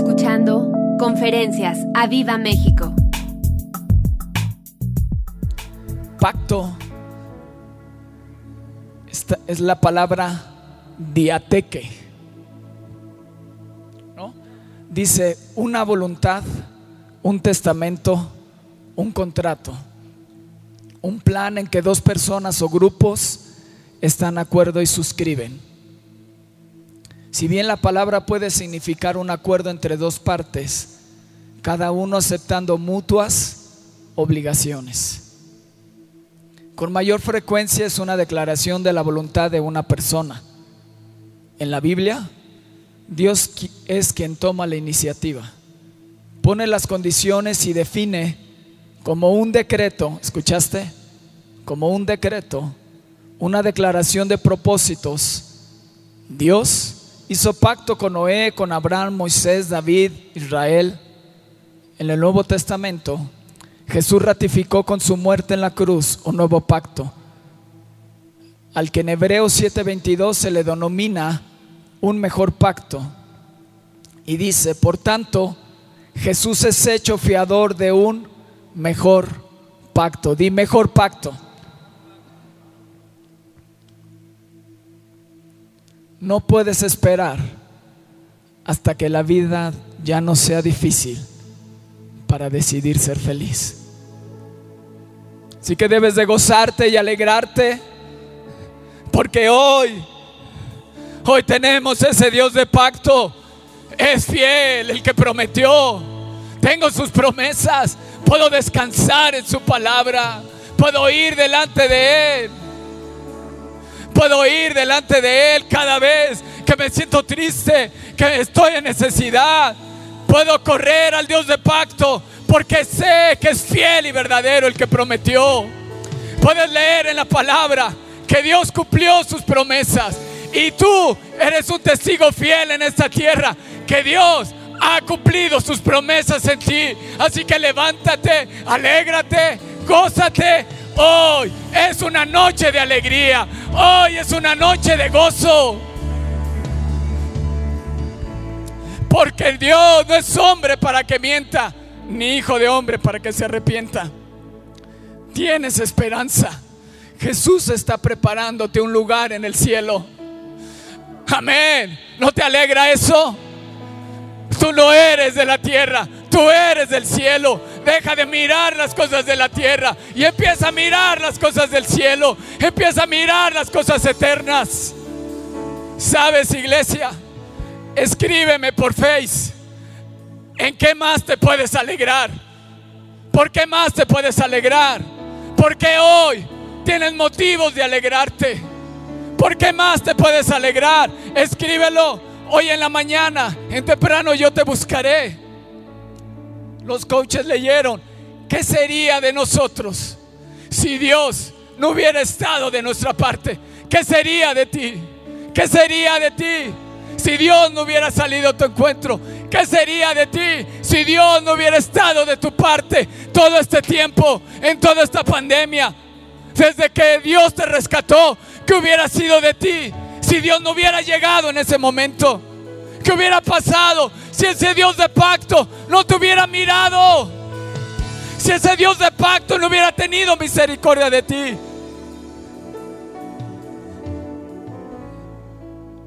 escuchando Conferencias a Viva México. Pacto. Esta es la palabra diateque. ¿no? Dice una voluntad, un testamento, un contrato, un plan en que dos personas o grupos están de acuerdo y suscriben. Si bien la palabra puede significar un acuerdo entre dos partes, cada uno aceptando mutuas obligaciones. Con mayor frecuencia es una declaración de la voluntad de una persona. En la Biblia, Dios es quien toma la iniciativa, pone las condiciones y define como un decreto, ¿escuchaste? Como un decreto, una declaración de propósitos. Dios hizo pacto con Noé, con Abraham, Moisés, David, Israel. En el Nuevo Testamento, Jesús ratificó con su muerte en la cruz un nuevo pacto, al que en Hebreos 7:22 se le denomina un mejor pacto. Y dice, por tanto, Jesús es hecho fiador de un mejor pacto. Di mejor pacto. No puedes esperar hasta que la vida ya no sea difícil para decidir ser feliz. Así que debes de gozarte y alegrarte porque hoy, hoy tenemos ese Dios de pacto. Es fiel el que prometió. Tengo sus promesas. Puedo descansar en su palabra. Puedo ir delante de Él. Puedo ir delante de Él cada vez que me siento triste, que estoy en necesidad. Puedo correr al Dios de pacto porque sé que es fiel y verdadero el que prometió. Puedes leer en la palabra que Dios cumplió sus promesas y tú eres un testigo fiel en esta tierra que Dios ha cumplido sus promesas en ti. Así que levántate, alégrate, gózate. Hoy es una noche de alegría. Hoy es una noche de gozo. Porque Dios no es hombre para que mienta, ni hijo de hombre para que se arrepienta. Tienes esperanza. Jesús está preparándote un lugar en el cielo. Amén. ¿No te alegra eso? Tú no eres de la tierra, tú eres del cielo. Deja de mirar las cosas de la tierra y empieza a mirar las cosas del cielo. Empieza a mirar las cosas eternas. ¿Sabes, iglesia? Escríbeme por Face. ¿En qué más te puedes alegrar? ¿Por qué más te puedes alegrar? Porque hoy tienes motivos de alegrarte. ¿Por qué más te puedes alegrar? Escríbelo hoy en la mañana, en temprano yo te buscaré. Los coaches leyeron, ¿qué sería de nosotros si Dios no hubiera estado de nuestra parte? ¿Qué sería de ti? ¿Qué sería de ti si Dios no hubiera salido a tu encuentro? ¿Qué sería de ti si Dios no hubiera estado de tu parte todo este tiempo, en toda esta pandemia? Desde que Dios te rescató, ¿qué hubiera sido de ti si Dios no hubiera llegado en ese momento? ¿Qué hubiera pasado si ese Dios de pacto no te hubiera mirado? Si ese Dios de pacto no hubiera tenido misericordia de ti.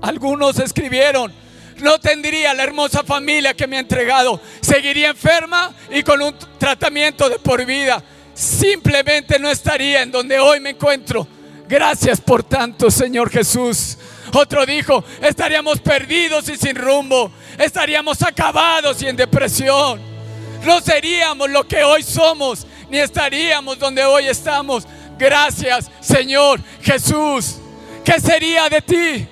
Algunos escribieron, no tendría la hermosa familia que me ha entregado. Seguiría enferma y con un tratamiento de por vida. Simplemente no estaría en donde hoy me encuentro. Gracias por tanto, Señor Jesús. Otro dijo, estaríamos perdidos y sin rumbo. Estaríamos acabados y en depresión. No seríamos lo que hoy somos, ni estaríamos donde hoy estamos. Gracias, Señor Jesús. ¿Qué sería de ti?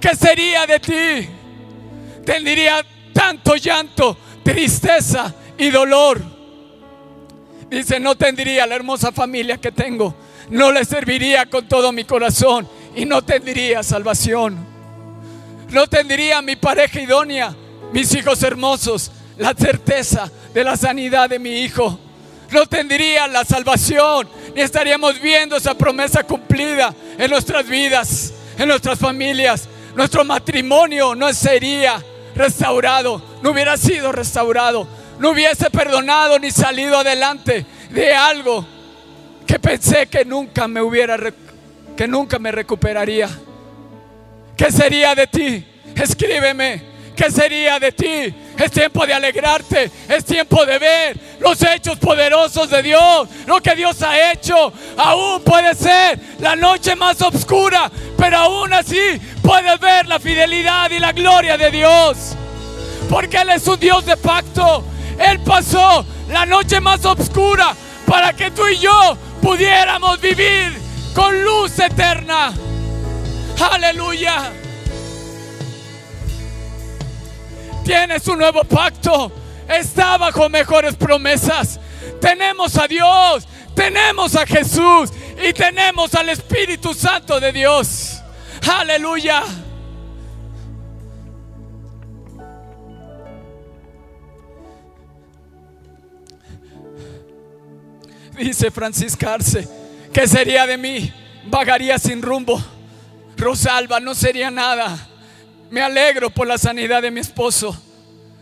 ¿Qué sería de ti? Tendría tanto llanto, tristeza y dolor. Dice, no tendría la hermosa familia que tengo. No le serviría con todo mi corazón y no tendría salvación. No tendría mi pareja idónea, mis hijos hermosos, la certeza de la sanidad de mi hijo. No tendría la salvación, ni estaríamos viendo esa promesa cumplida en nuestras vidas, en nuestras familias. Nuestro matrimonio no sería restaurado, no hubiera sido restaurado, no hubiese perdonado ni salido adelante de algo que pensé que nunca me hubiera que nunca me recuperaría. ¿Qué sería de ti? Escríbeme. ¿Qué sería de ti? Es tiempo de alegrarte, es tiempo de ver los hechos poderosos de Dios, lo que Dios ha hecho. Aún puede ser la noche más oscura, pero aún así puedes ver la fidelidad y la gloria de Dios. Porque Él es un Dios de pacto. Él pasó la noche más oscura para que tú y yo pudiéramos vivir con luz eterna. Aleluya. Tienes un nuevo pacto. Está bajo mejores promesas. Tenemos a Dios, tenemos a Jesús y tenemos al Espíritu Santo de Dios. Aleluya. Dice Francisca Arce, ¿qué sería de mí? Vagaría sin rumbo. Rosalba, no sería nada. Me alegro por la sanidad de mi esposo.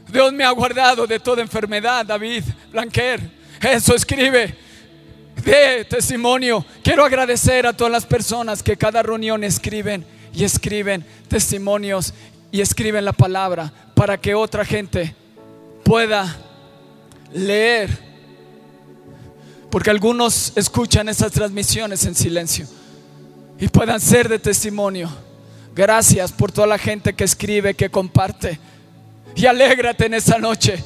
Dios me ha guardado de toda enfermedad, David Blanquer. Eso escribe de testimonio. Quiero agradecer a todas las personas que cada reunión escriben y escriben testimonios y escriben la palabra para que otra gente pueda leer. Porque algunos escuchan esas transmisiones en silencio y puedan ser de testimonio. Gracias por toda la gente que escribe, que comparte. Y alégrate en esa noche.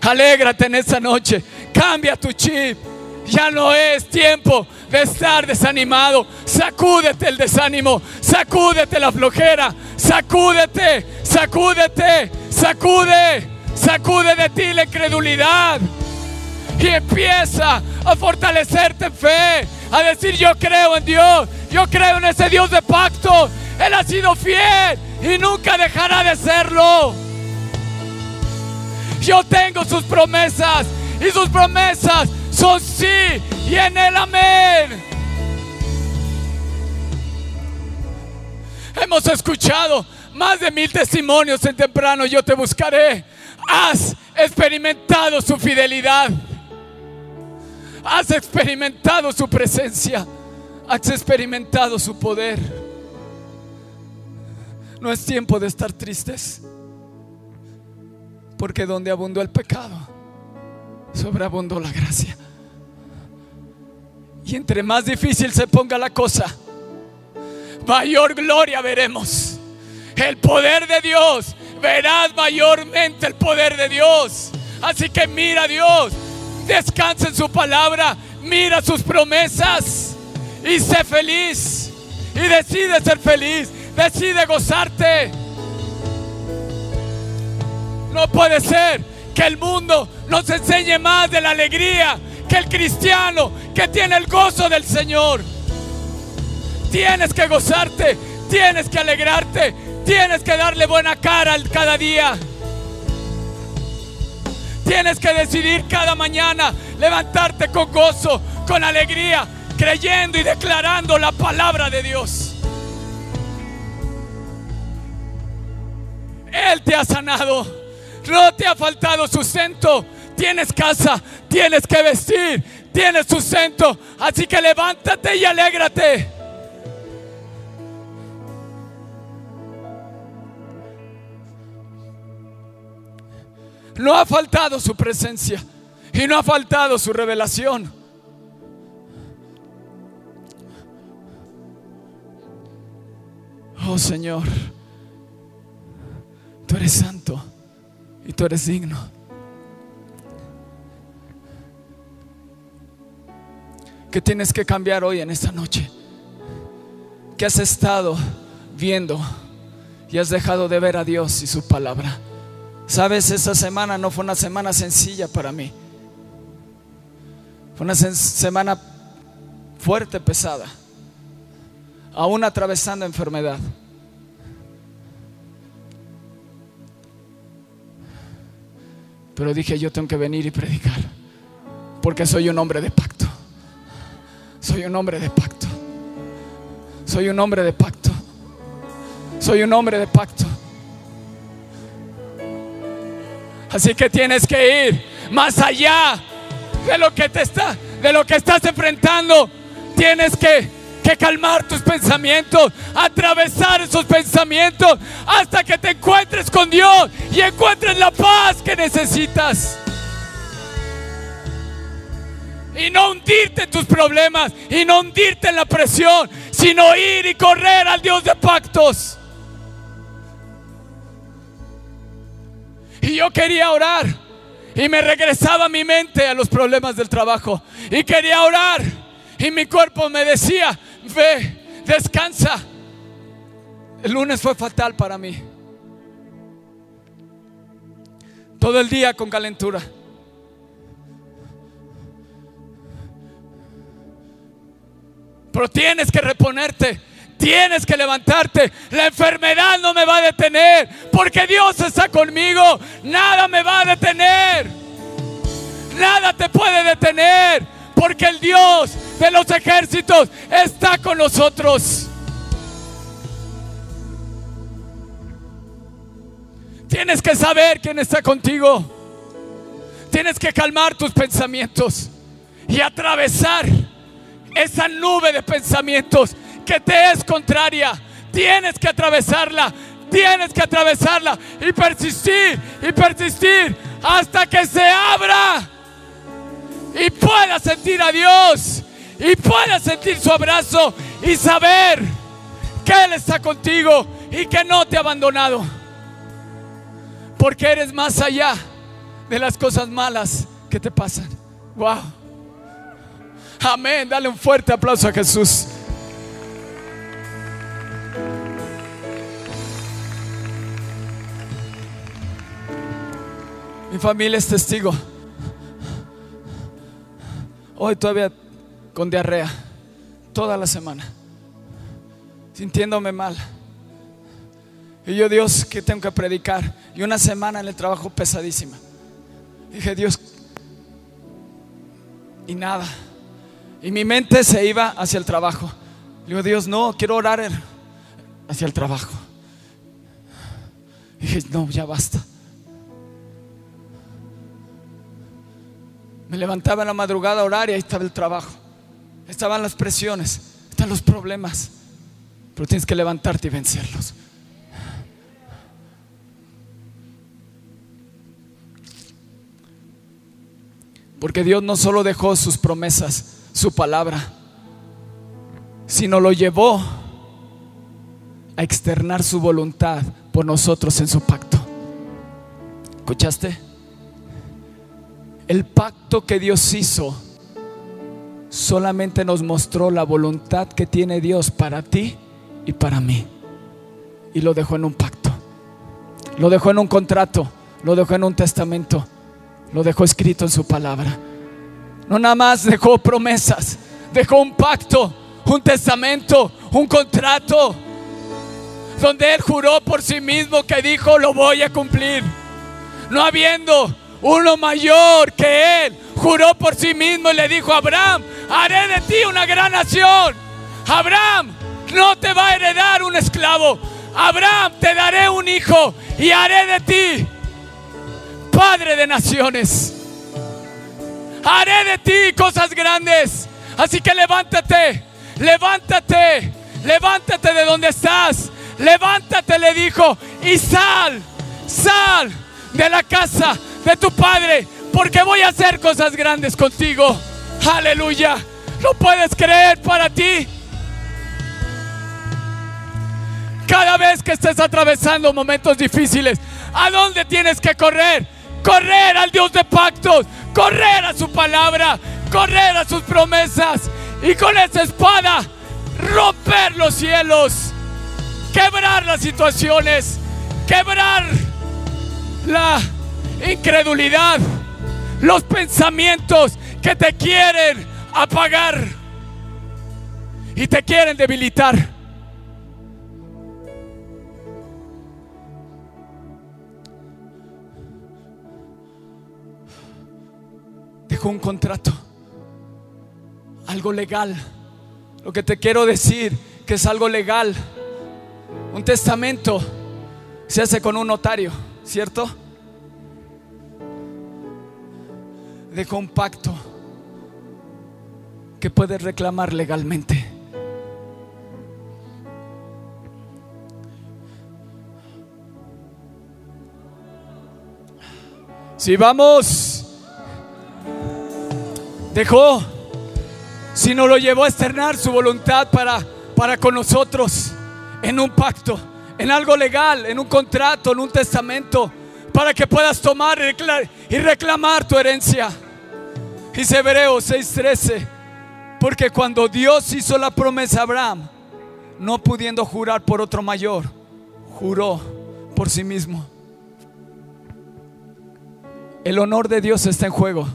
Alégrate en esa noche. Cambia tu chip. Ya no es tiempo de estar desanimado. Sacúdete el desánimo. Sacúdete la flojera. Sacúdete. Sacúdete. Sacude. Sacude de ti la incredulidad. Y empieza a fortalecerte en fe. A decir yo creo en Dios. Yo creo en ese Dios de pacto. Él ha sido fiel y nunca dejará de serlo. Yo tengo sus promesas y sus promesas son sí y en el amén. Hemos escuchado más de mil testimonios en temprano. Yo te buscaré. Has experimentado su fidelidad. Has experimentado su presencia. Has experimentado su poder. No es tiempo de estar tristes. Porque donde abundó el pecado, sobreabundó la gracia. Y entre más difícil se ponga la cosa, mayor gloria veremos. El poder de Dios, verás mayormente el poder de Dios. Así que mira a Dios, descansa en su palabra, mira sus promesas y sé feliz. Y decide ser feliz. Decide gozarte. No puede ser que el mundo nos enseñe más de la alegría que el cristiano que tiene el gozo del Señor. Tienes que gozarte, tienes que alegrarte, tienes que darle buena cara cada día. Tienes que decidir cada mañana levantarte con gozo, con alegría, creyendo y declarando la palabra de Dios. Él te ha sanado. No te ha faltado sustento. Tienes casa, tienes que vestir, tienes sustento. Así que levántate y alégrate. No ha faltado su presencia y no ha faltado su revelación. Oh Señor eres santo y tú eres digno. ¿Qué tienes que cambiar hoy en esta noche? ¿Qué has estado viendo y has dejado de ver a Dios y su palabra? Sabes, esa semana no fue una semana sencilla para mí. Fue una semana fuerte, pesada, aún atravesando enfermedad. Pero dije, yo tengo que venir y predicar. Porque soy un hombre de pacto. Soy un hombre de pacto. Soy un hombre de pacto. Soy un hombre de pacto. Así que tienes que ir más allá de lo que te está, de lo que estás enfrentando. Tienes que, que calmar tus pensamientos, atravesar esos pensamientos hasta que te encuentres con Dios y encuentres la paz que necesitas. Y no hundirte en tus problemas y no hundirte en la presión, sino ir y correr al Dios de pactos. Yo quería orar. Y me regresaba mi mente a los problemas del trabajo. Y quería orar. Y mi cuerpo me decía, ve, descansa. El lunes fue fatal para mí. Todo el día con calentura. Pero tienes que reponerte. Tienes que levantarte. La enfermedad no me va a detener. Porque Dios está conmigo. Nada me va a detener. Nada te puede detener. Porque el Dios de los ejércitos está con nosotros. Tienes que saber quién está contigo. Tienes que calmar tus pensamientos y atravesar esa nube de pensamientos que te es contraria. Tienes que atravesarla. Tienes que atravesarla y persistir y persistir hasta que se abra y puedas sentir a Dios y puedas sentir su abrazo y saber que Él está contigo y que no te ha abandonado. Porque eres más allá de las cosas malas que te pasan. Wow. Amén. Dale un fuerte aplauso a Jesús. Mi familia es testigo. Hoy todavía con diarrea, toda la semana, sintiéndome mal. Y yo, Dios, que tengo que predicar. Y una semana en el trabajo pesadísima. Dije, Dios, y nada. Y mi mente se iba hacia el trabajo. Digo, Dios, no, quiero orar hacia el trabajo. dije, no, ya basta. Me levantaba en la madrugada a orar y ahí estaba el trabajo. Estaban las presiones, están los problemas. Pero tienes que levantarte y vencerlos. Porque Dios no solo dejó sus promesas, su palabra, sino lo llevó a externar su voluntad por nosotros en su pacto. ¿Escuchaste? El pacto que Dios hizo solamente nos mostró la voluntad que tiene Dios para ti y para mí. Y lo dejó en un pacto. Lo dejó en un contrato. Lo dejó en un testamento. Lo dejó escrito en su palabra. No nada más dejó promesas. Dejó un pacto, un testamento, un contrato. Donde Él juró por sí mismo que dijo, lo voy a cumplir. No habiendo uno mayor que él, juró por sí mismo y le dijo a Abraham, haré de ti una gran nación. Abraham, no te va a heredar un esclavo. Abraham, te daré un hijo y haré de ti padre de naciones. Haré de ti cosas grandes. Así que levántate, levántate, levántate de donde estás. Levántate, le dijo, y sal, sal de la casa de tu Padre, porque voy a hacer cosas grandes contigo. Aleluya. ¿Lo puedes creer para ti? Cada vez que estés atravesando momentos difíciles, ¿a dónde tienes que correr? Correr al Dios de pactos, correr a su palabra, correr a sus promesas y con esa espada romper los cielos, quebrar las situaciones, quebrar la incredulidad, los pensamientos que te quieren apagar y te quieren debilitar. Dejó un contrato, algo legal. Lo que te quiero decir que es algo legal. Un testamento se hace con un notario, ¿cierto? Dejó un pacto que puedes reclamar legalmente. Si vamos, dejó, si no lo llevó a externar su voluntad para, para con nosotros en un pacto, en algo legal, en un contrato, en un testamento, para que puedas tomar y reclamar tu herencia. Dice Hebreos 6:13, porque cuando Dios hizo la promesa a Abraham, no pudiendo jurar por otro mayor, juró por sí mismo. El honor de Dios está en juego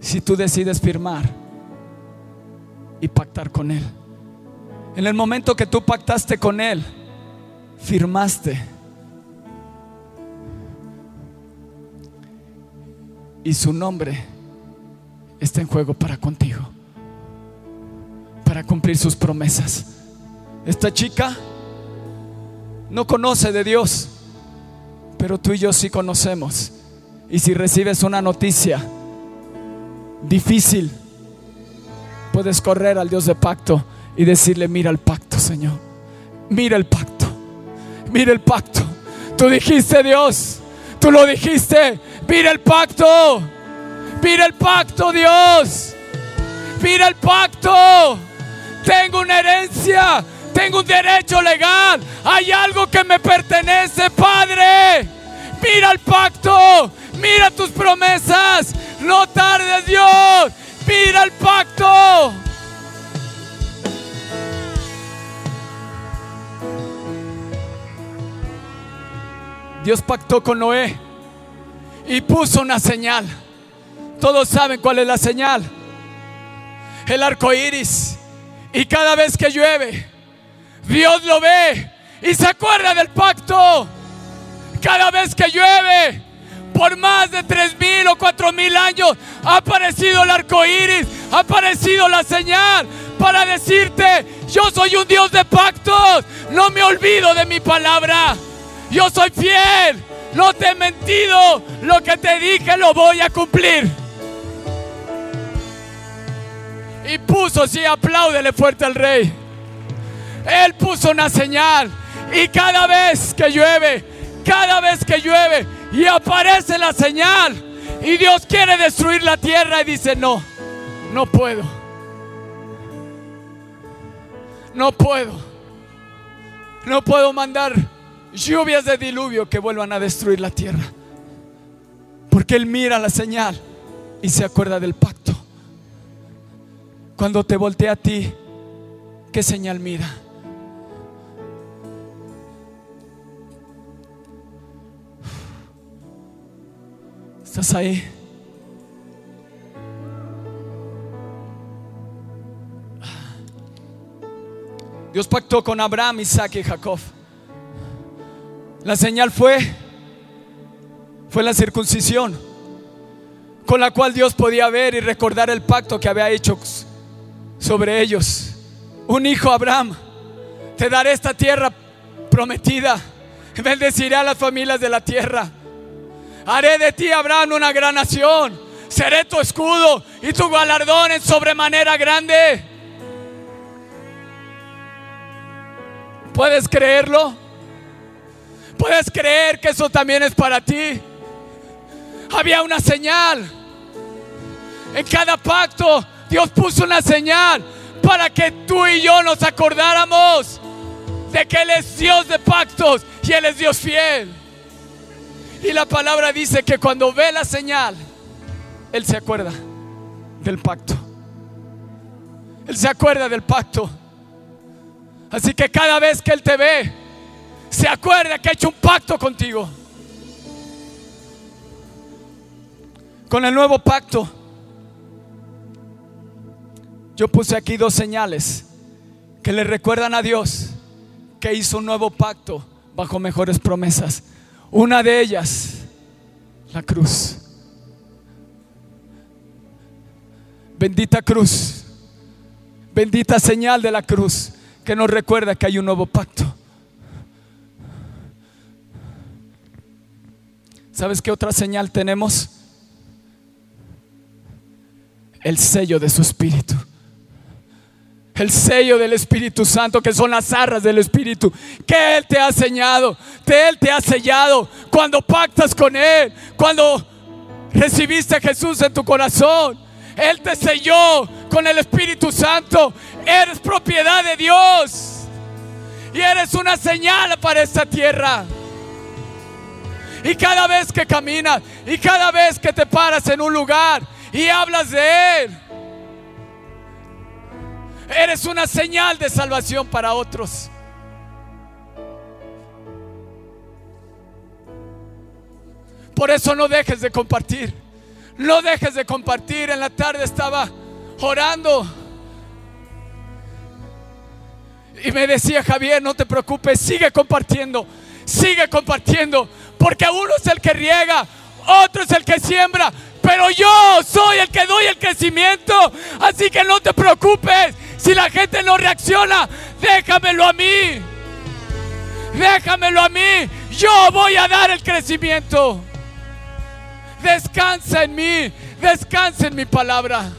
si tú decides firmar y pactar con Él. En el momento que tú pactaste con Él, firmaste. Y su nombre está en juego para contigo, para cumplir sus promesas. Esta chica no conoce de Dios, pero tú y yo sí conocemos. Y si recibes una noticia difícil, puedes correr al Dios de pacto y decirle, mira el pacto, Señor. Mira el pacto. Mira el pacto. Tú dijiste, Dios. Tú lo dijiste. Mira el pacto. Mira el pacto, Dios. Mira el pacto. Tengo una herencia. Tengo un derecho legal. Hay algo que me pertenece, Padre. Mira el pacto. Mira tus promesas. No tardes, Dios. Mira el pacto. Dios pactó con Noé y puso una señal. Todos saben cuál es la señal. El arco iris. Y cada vez que llueve, Dios lo ve y se acuerda del pacto. Cada vez que llueve, por más de tres mil o cuatro mil años ha aparecido el arco iris, ha aparecido la señal para decirte: Yo soy un Dios de pactos, no me olvido de mi palabra. Yo soy fiel, no te he mentido, lo que te dije lo voy a cumplir. Y puso, sí, apláudele fuerte al rey. Él puso una señal. Y cada vez que llueve, cada vez que llueve, y aparece la señal y Dios quiere destruir la tierra y dice, no, no puedo. No puedo. No puedo mandar lluvias de diluvio que vuelvan a destruir la tierra. Porque Él mira la señal y se acuerda del pacto. Cuando te voltea a ti, ¿qué señal mira? ¿Estás ahí? Dios pactó con Abraham, Isaac y Jacob. La señal fue fue la circuncisión con la cual Dios podía ver y recordar el pacto que había hecho sobre ellos. Un hijo Abraham, te daré esta tierra prometida. Bendeciré a las familias de la tierra. Haré de ti, Abraham, una gran nación. Seré tu escudo y tu galardón en sobremanera grande. ¿Puedes creerlo? ¿Puedes creer que eso también es para ti? Había una señal. En cada pacto Dios puso una señal para que tú y yo nos acordáramos de que Él es Dios de pactos y Él es Dios fiel. Y la palabra dice que cuando ve la señal, Él se acuerda del pacto. Él se acuerda del pacto. Así que cada vez que Él te ve, se acuerda que ha hecho un pacto contigo. Con el nuevo pacto, yo puse aquí dos señales que le recuerdan a Dios que hizo un nuevo pacto bajo mejores promesas. Una de ellas, la cruz. Bendita cruz. Bendita señal de la cruz que nos recuerda que hay un nuevo pacto. ¿Sabes qué otra señal tenemos? el sello de su espíritu. El sello del Espíritu Santo, que son las arras del Espíritu, que Él te ha señado, que Él te ha sellado. Cuando pactas con Él, cuando recibiste a Jesús en tu corazón, Él te selló con el Espíritu Santo. Eres propiedad de Dios y eres una señal para esta tierra. Y cada vez que caminas y cada vez que te paras en un lugar y hablas de Él, Eres una señal de salvación para otros. Por eso no dejes de compartir. No dejes de compartir. En la tarde estaba orando. Y me decía Javier, no te preocupes, sigue compartiendo. Sigue compartiendo. Porque uno es el que riega, otro es el que siembra. Pero yo soy el que doy el crecimiento. Así que no te preocupes. Si la gente no reacciona, déjamelo a mí. Déjamelo a mí. Yo voy a dar el crecimiento. Descansa en mí. Descansa en mi palabra.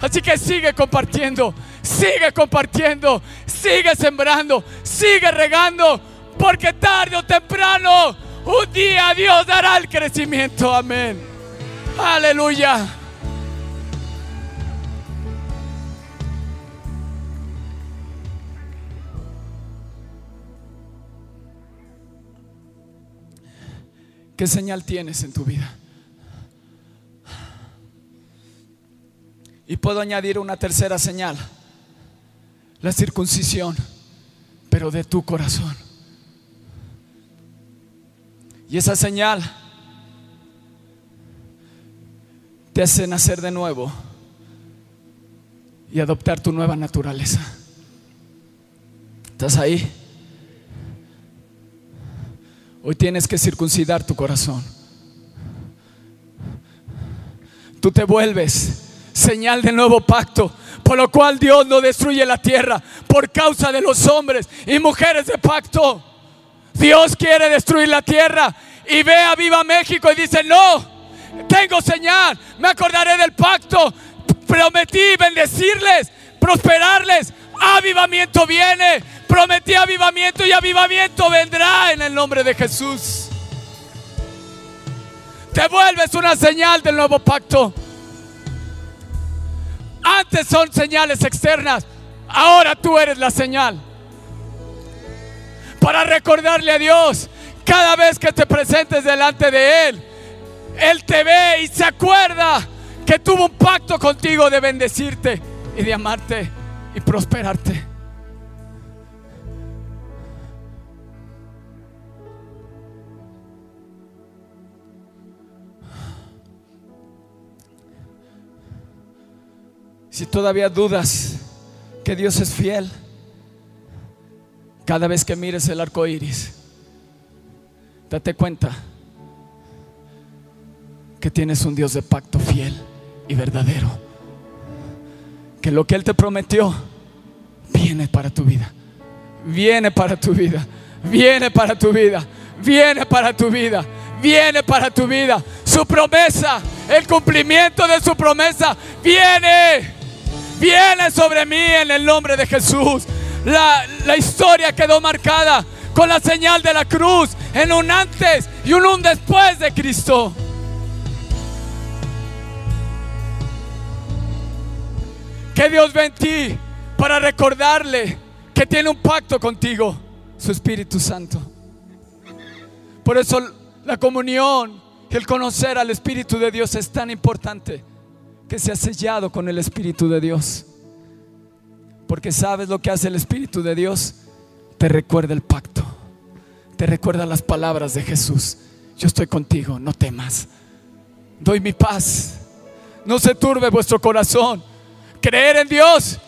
Así que sigue compartiendo. Sigue compartiendo. Sigue sembrando. Sigue regando. Porque tarde o temprano, un día Dios dará el crecimiento. Amén. Aleluya. ¿Qué señal tienes en tu vida? Y puedo añadir una tercera señal, la circuncisión, pero de tu corazón. Y esa señal te hace nacer de nuevo y adoptar tu nueva naturaleza. ¿Estás ahí? Hoy tienes que circuncidar tu corazón. Tú te vuelves señal del nuevo pacto, por lo cual Dios no destruye la tierra por causa de los hombres y mujeres de pacto. Dios quiere destruir la tierra y ve a Viva México y dice, no, tengo señal, me acordaré del pacto, prometí bendecirles, prosperarles, avivamiento viene, Prometí avivamiento y avivamiento vendrá en el nombre de Jesús. Te vuelves una señal del nuevo pacto. Antes son señales externas, ahora tú eres la señal. Para recordarle a Dios cada vez que te presentes delante de Él, Él te ve y se acuerda que tuvo un pacto contigo de bendecirte y de amarte y prosperarte. Si todavía dudas que Dios es fiel, cada vez que mires el arco iris, date cuenta que tienes un Dios de pacto fiel y verdadero. Que lo que Él te prometió viene para tu vida. Viene para tu vida. Viene para tu vida. Viene para tu vida. Viene para tu vida. Su promesa, el cumplimiento de su promesa, viene viene sobre mí en el nombre de Jesús. La, la, historia quedó marcada con la señal de la cruz en un antes y un, un después de Cristo. Que Dios ve en ti para recordarle que tiene un pacto contigo, su Espíritu Santo. Por eso la comunión el conocer al Espíritu de Dios es tan importante que se ha sellado con el Espíritu de Dios. Porque sabes lo que hace el Espíritu de Dios. Te recuerda el pacto. Te recuerda las palabras de Jesús. Yo estoy contigo, no temas. Doy mi paz. No se turbe vuestro corazón. Creer en Dios.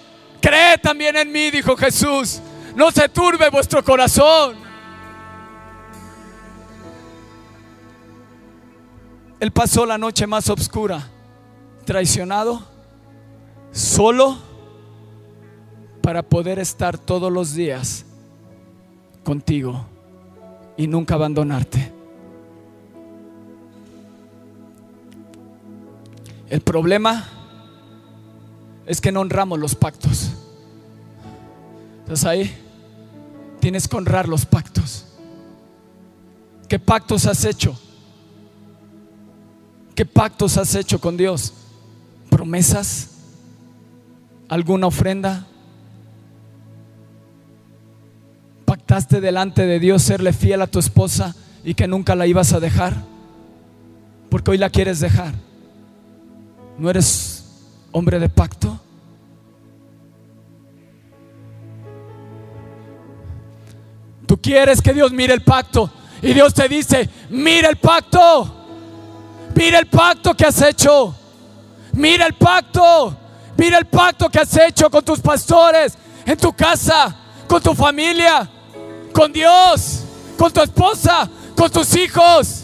Cree también en mí, dijo Jesús. No se turbe vuestro corazón. Él pasó la noche más oscura traicionado, solo para poder estar todos los días contigo y nunca abandonarte. El problema es que no honramos los pactos. ¿Estás ahí? Tienes que honrar los pactos. ¿Qué pactos has hecho? ¿Qué pactos has hecho con Dios? ¿Promesas? ¿Alguna ofrenda? ¿Pactaste delante de Dios serle fiel a tu esposa y que nunca la ibas a dejar? Porque hoy la quieres dejar. ¿No eres hombre de pacto? Tú quieres que Dios mire el pacto y Dios te dice, mira el pacto, mira el pacto que has hecho, mira el pacto, mira el pacto que has hecho con tus pastores, en tu casa, con tu familia, con Dios, con tu esposa, con tus hijos,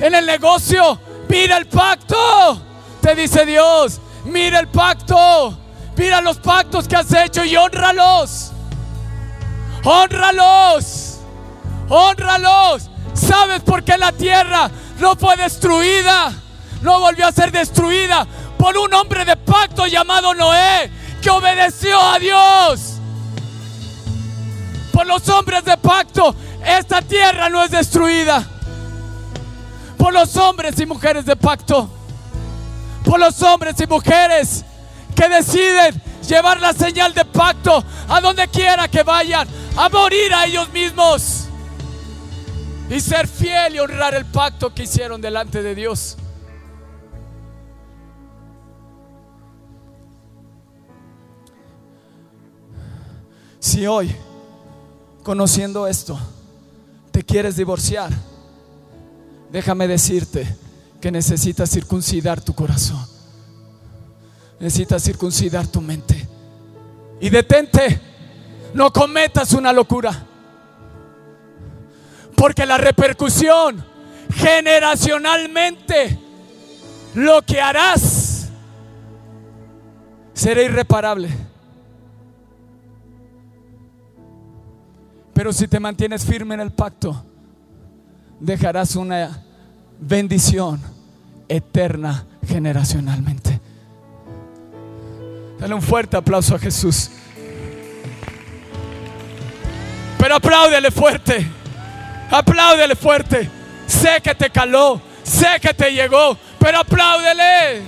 en el negocio, mira el pacto, te dice Dios, mira el pacto, mira los pactos que has hecho y honralos. Honralos. Honralos. ¿Sabes por qué la tierra no fue destruida? No volvió a ser destruida por un hombre de pacto llamado Noé que obedeció a Dios. Por los hombres de pacto, esta tierra no es destruida. Por los hombres y mujeres de pacto. Por los hombres y mujeres que deciden llevar la señal de pacto a donde quiera que vayan, a morir a ellos mismos y ser fiel y honrar el pacto que hicieron delante de Dios. Si hoy, conociendo esto, te quieres divorciar, déjame decirte que necesitas circuncidar tu corazón. Necesitas circuncidar tu mente. Y detente, no cometas una locura. Porque la repercusión generacionalmente, lo que harás, será irreparable. Pero si te mantienes firme en el pacto, dejarás una bendición eterna generacionalmente. Dale un fuerte aplauso a Jesús. Pero apláudele fuerte. Apláudele fuerte. Sé que te caló. Sé que te llegó. Pero apláudele.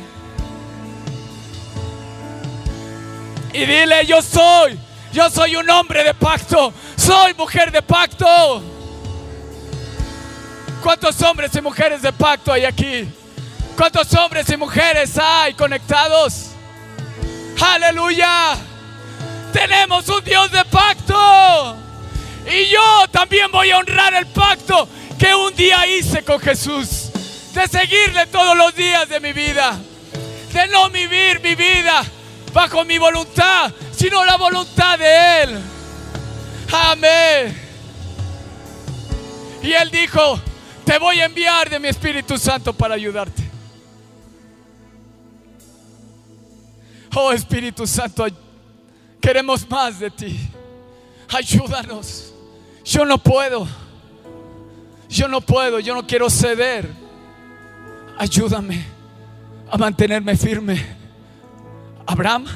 Y dile, yo soy. Yo soy un hombre de pacto. Soy mujer de pacto. ¿Cuántos hombres y mujeres de pacto hay aquí? ¿Cuántos hombres y mujeres hay conectados? Aleluya. Tenemos un Dios de pacto. Y yo también voy a honrar el pacto que un día hice con Jesús. De seguirle todos los días de mi vida. De no vivir mi vida bajo mi voluntad, sino la voluntad de Él. Amén. Y Él dijo, te voy a enviar de mi Espíritu Santo para ayudarte. Oh Espíritu Santo, queremos más de ti. Ayúdanos. Yo no puedo. Yo no puedo. Yo no quiero ceder. Ayúdame a mantenerme firme. Abraham.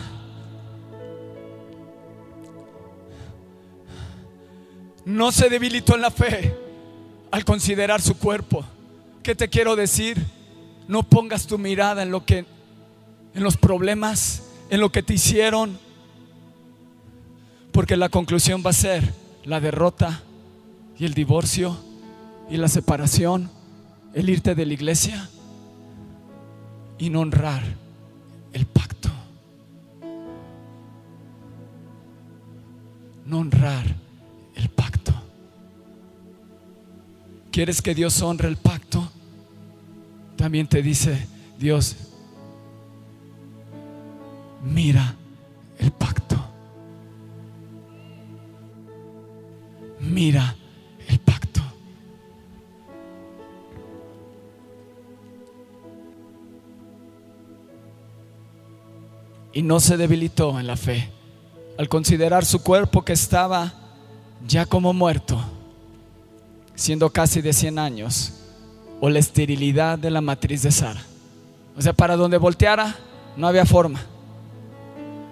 No se debilitó en la fe al considerar su cuerpo. ¿Qué te quiero decir? No pongas tu mirada en lo que en los problemas, en lo que te hicieron, porque la conclusión va a ser la derrota y el divorcio y la separación, el irte de la iglesia y no honrar el pacto. No honrar el pacto. ¿Quieres que Dios honre el pacto? También te dice Dios, mira el pacto. Mira el pacto. Y no se debilitó en la fe al considerar su cuerpo que estaba ya como muerto, siendo casi de 100 años, o la esterilidad de la matriz de Sara. O sea, para donde volteara no había forma.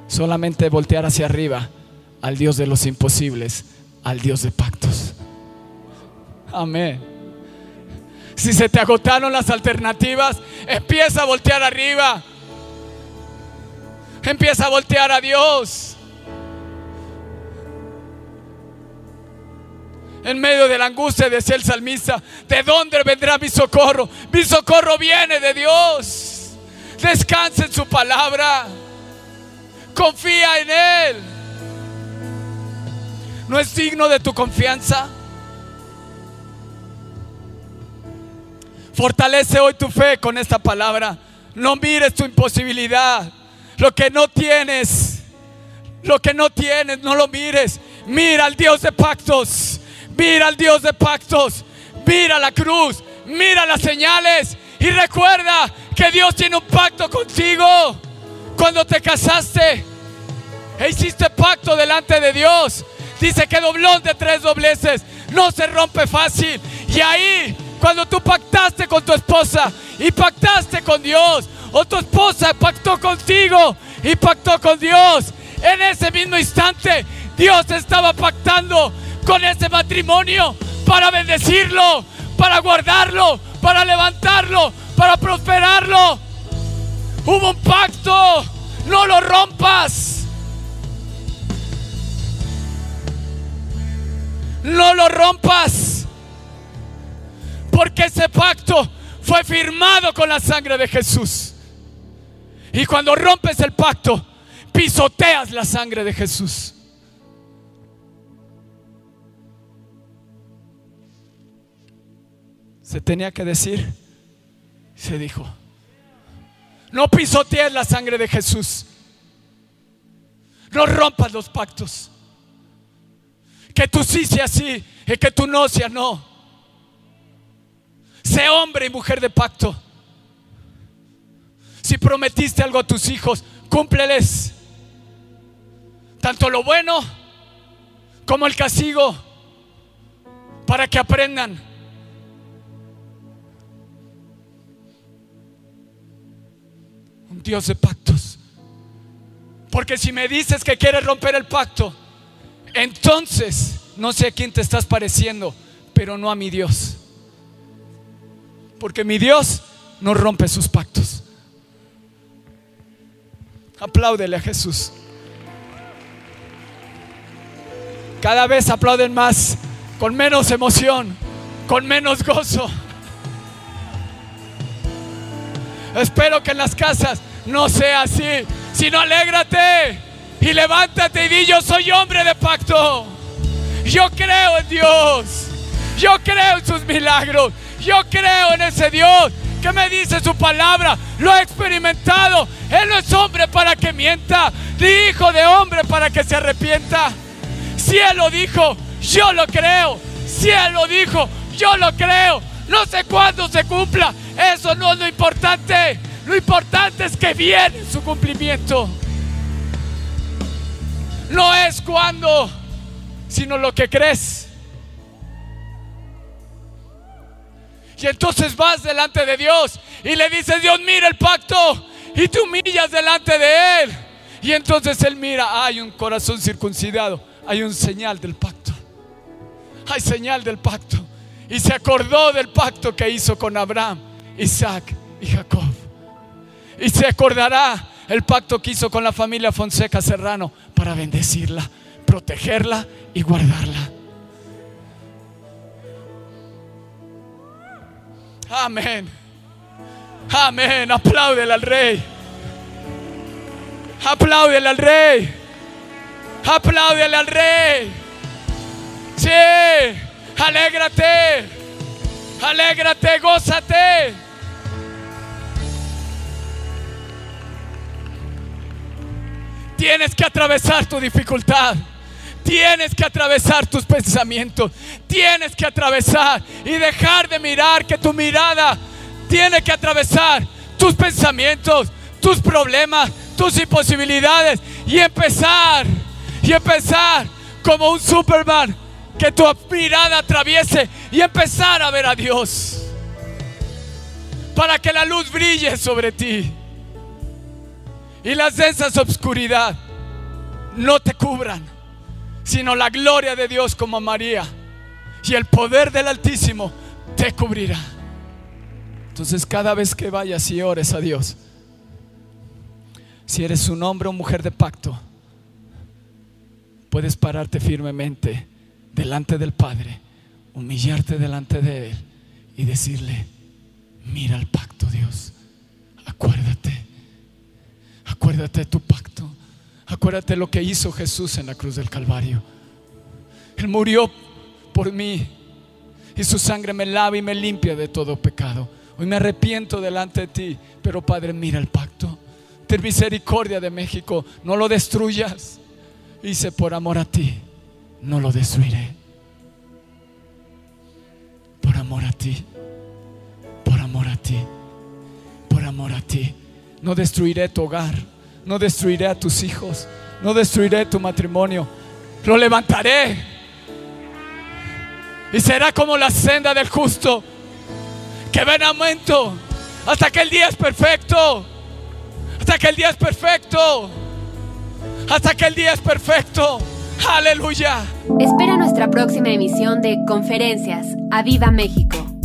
Solamente voltear hacia arriba al Dios de los imposibles, al Dios de pactos. Amén. Si se te agotaron las alternativas, empieza a voltear arriba. Empieza a voltear a Dios. En medio de la angustia decía el salmista, ¿de dónde vendrá mi socorro? Mi socorro viene de Dios. Descansa en su palabra. Confía en Él. ¿No es digno de tu confianza? Fortalece hoy tu fe con esta palabra. No mires tu imposibilidad. Lo que no tienes, lo que no tienes, no lo mires. Mira al Dios de pactos. Mira al Dios de pactos. Mira la cruz. Mira las señales. Y recuerda que Dios tiene un pacto contigo. Cuando te casaste e hiciste pacto delante de Dios. Dice que doblón de tres dobleces no se rompe fácil. Y ahí, cuando tú pactaste con tu esposa y pactaste con Dios, o tu esposa pactó contigo y pactó con Dios, en ese mismo instante Dios estaba pactando con ese matrimonio para bendecirlo, para guardarlo, para levantarlo, para prosperarlo. Hubo un pacto, no lo rompas. No lo rompas. Porque ese pacto fue firmado con la sangre de Jesús. Y cuando rompes el pacto, pisoteas la sangre de Jesús. Se tenía que decir, se dijo. No pisotees la sangre de Jesús. No rompas los pactos. Que tú sí sea sí y que tú no sea no. Sé hombre y mujer de pacto. Si prometiste algo a tus hijos, cúmpleles. Tanto lo bueno como el castigo para que aprendan. Dios de pactos. Porque si me dices que quieres romper el pacto, entonces no sé a quién te estás pareciendo, pero no a mi Dios. Porque mi Dios no rompe sus pactos. Apláudele a Jesús. Cada vez aplauden más, con menos emoción, con menos gozo. Espero que en las casas no sea así, sino alégrate y levántate y di yo soy hombre de pacto. Yo creo en Dios. Yo creo en sus milagros. Yo creo en ese Dios que me dice su palabra. Lo he experimentado. Él no es hombre para que mienta, ni hijo de hombre para que se arrepienta. Si Él lo dijo, yo lo creo. Si Él lo dijo, yo lo creo. No sé cuándo se cumpla. Eso no es lo importante. Lo importante es que viene su cumplimiento. No es cuando, sino lo que crees. Y entonces vas delante de Dios y le dices, Dios mira el pacto. Y te humillas delante de Él. Y entonces Él mira, hay un corazón circuncidado, hay un señal del pacto. Hay señal del pacto. Y se acordó del pacto que hizo con Abraham, Isaac y Jacob. Y se acordará el pacto que hizo con la familia Fonseca Serrano para bendecirla, protegerla y guardarla. Amén. Amén. Apláudele al rey. Apláudele al rey. Apláudele al rey. Sí. Alégrate. Alégrate, gózate. Tienes que atravesar tu dificultad. Tienes que atravesar tus pensamientos. Tienes que atravesar y dejar de mirar que tu mirada tiene que atravesar tus pensamientos, tus problemas, tus imposibilidades y empezar y empezar como un Superman que tu mirada atraviese y empezar a ver a Dios para que la luz brille sobre ti y las densas obscuridad no te cubran, sino la gloria de Dios como María y el poder del Altísimo te cubrirá. Entonces cada vez que vayas y ores a Dios, si eres un hombre o mujer de pacto, puedes pararte firmemente delante del Padre, humillarte delante de Él y decirle, mira el pacto Dios, acuérdate, acuérdate de tu pacto, acuérdate lo que hizo Jesús en la cruz del Calvario. Él murió por mí y su sangre me lava y me limpia de todo pecado. Hoy me arrepiento delante de ti, pero Padre, mira el pacto. Ten misericordia de México, no lo destruyas. Hice por amor a ti, no lo destruiré. Por amor a ti, por amor a ti, por amor a ti. No destruiré tu hogar, no destruiré a tus hijos, no destruiré tu matrimonio. Lo levantaré y será como la senda del justo que va en aumento hasta que el día es perfecto. Hasta que el día es perfecto. Hasta que el día es perfecto. Aleluya. Espera nuestra próxima emisión de Conferencias. ¡A México!